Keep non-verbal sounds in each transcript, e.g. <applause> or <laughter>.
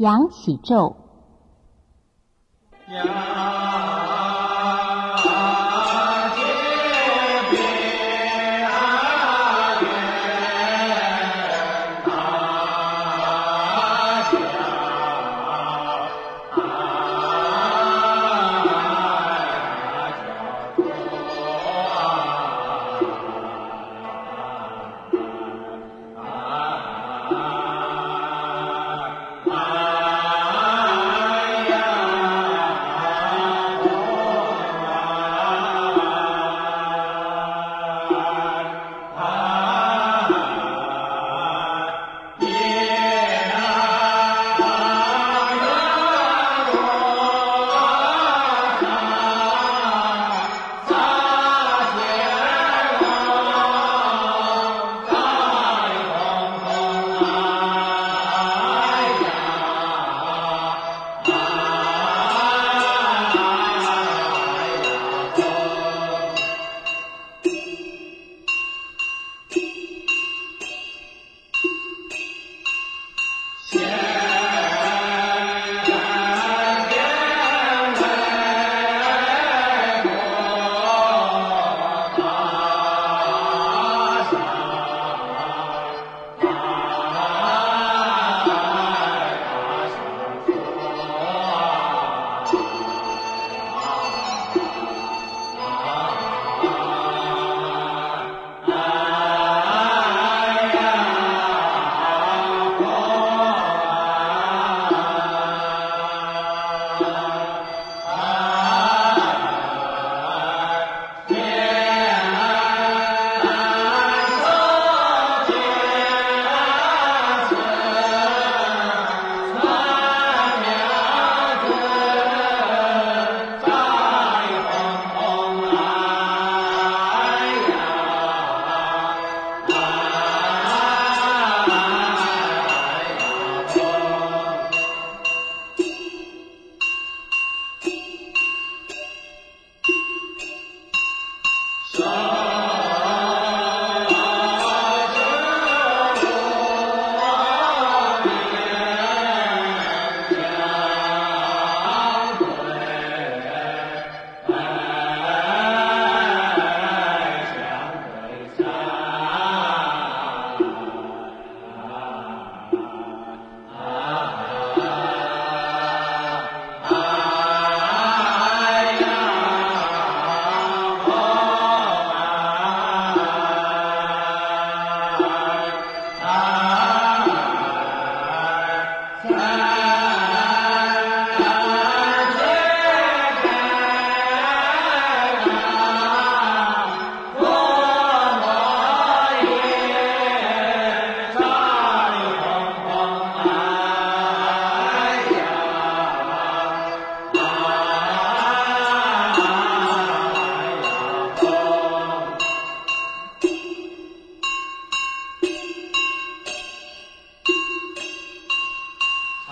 扬起咒。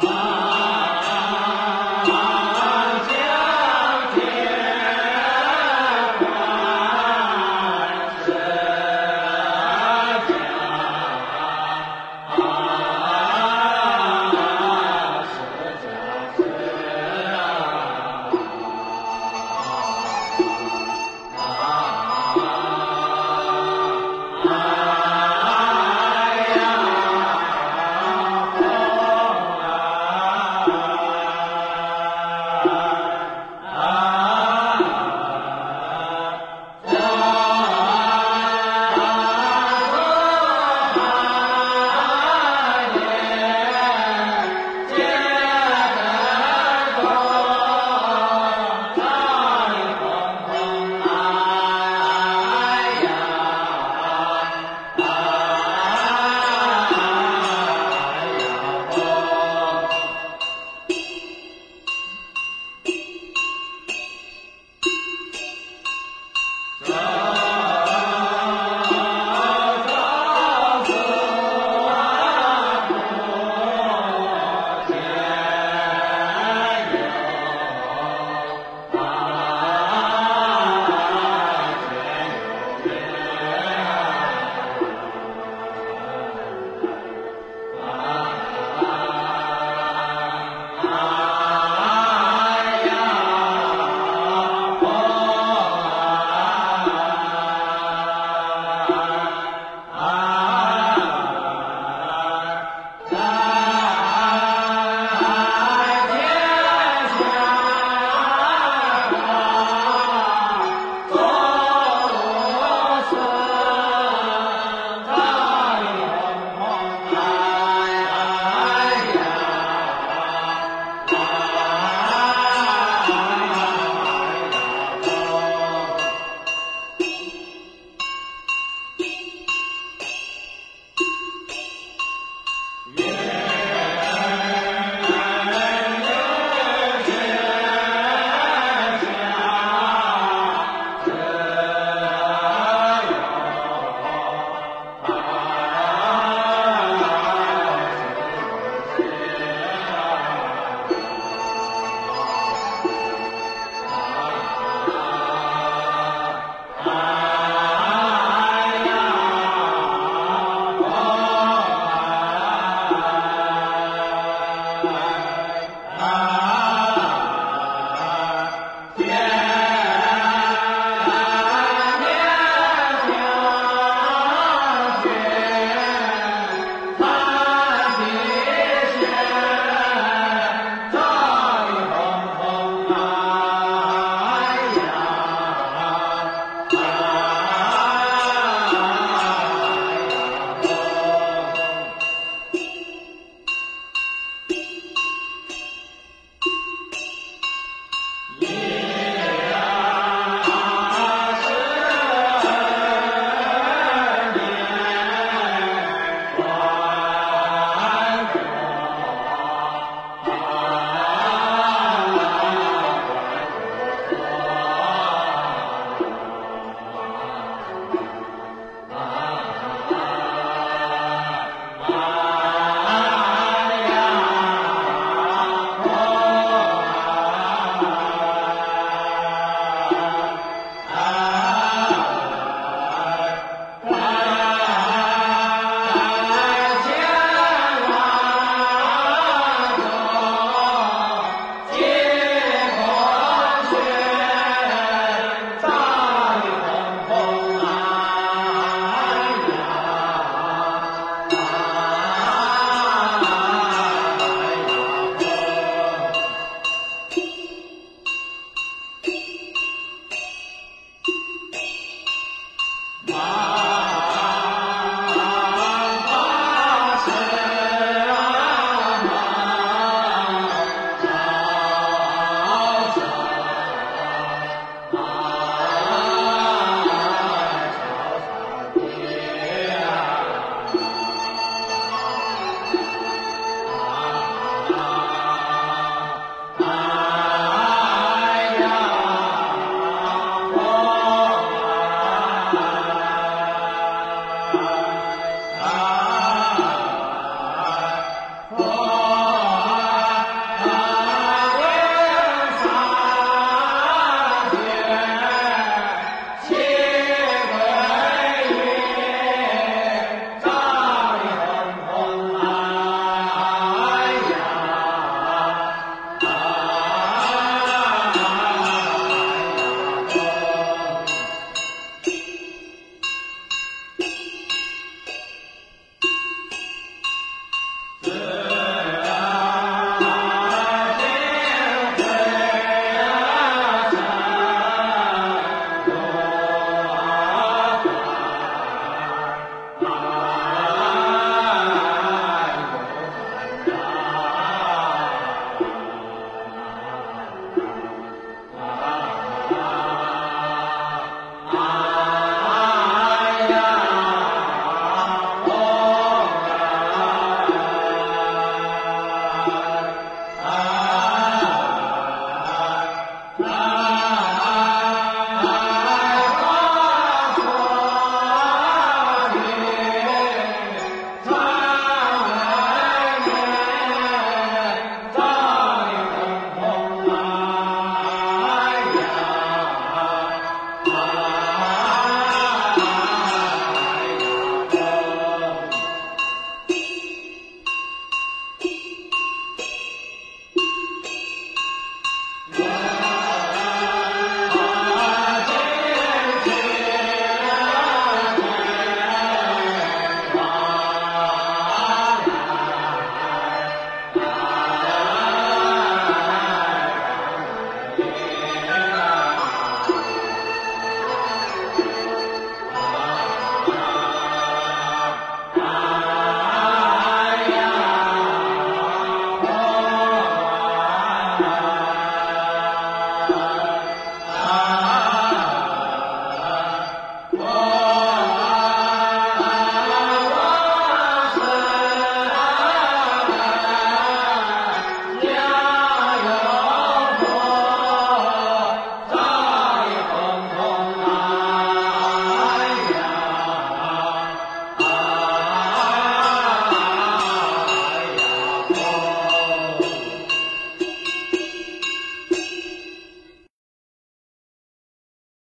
Ah <laughs>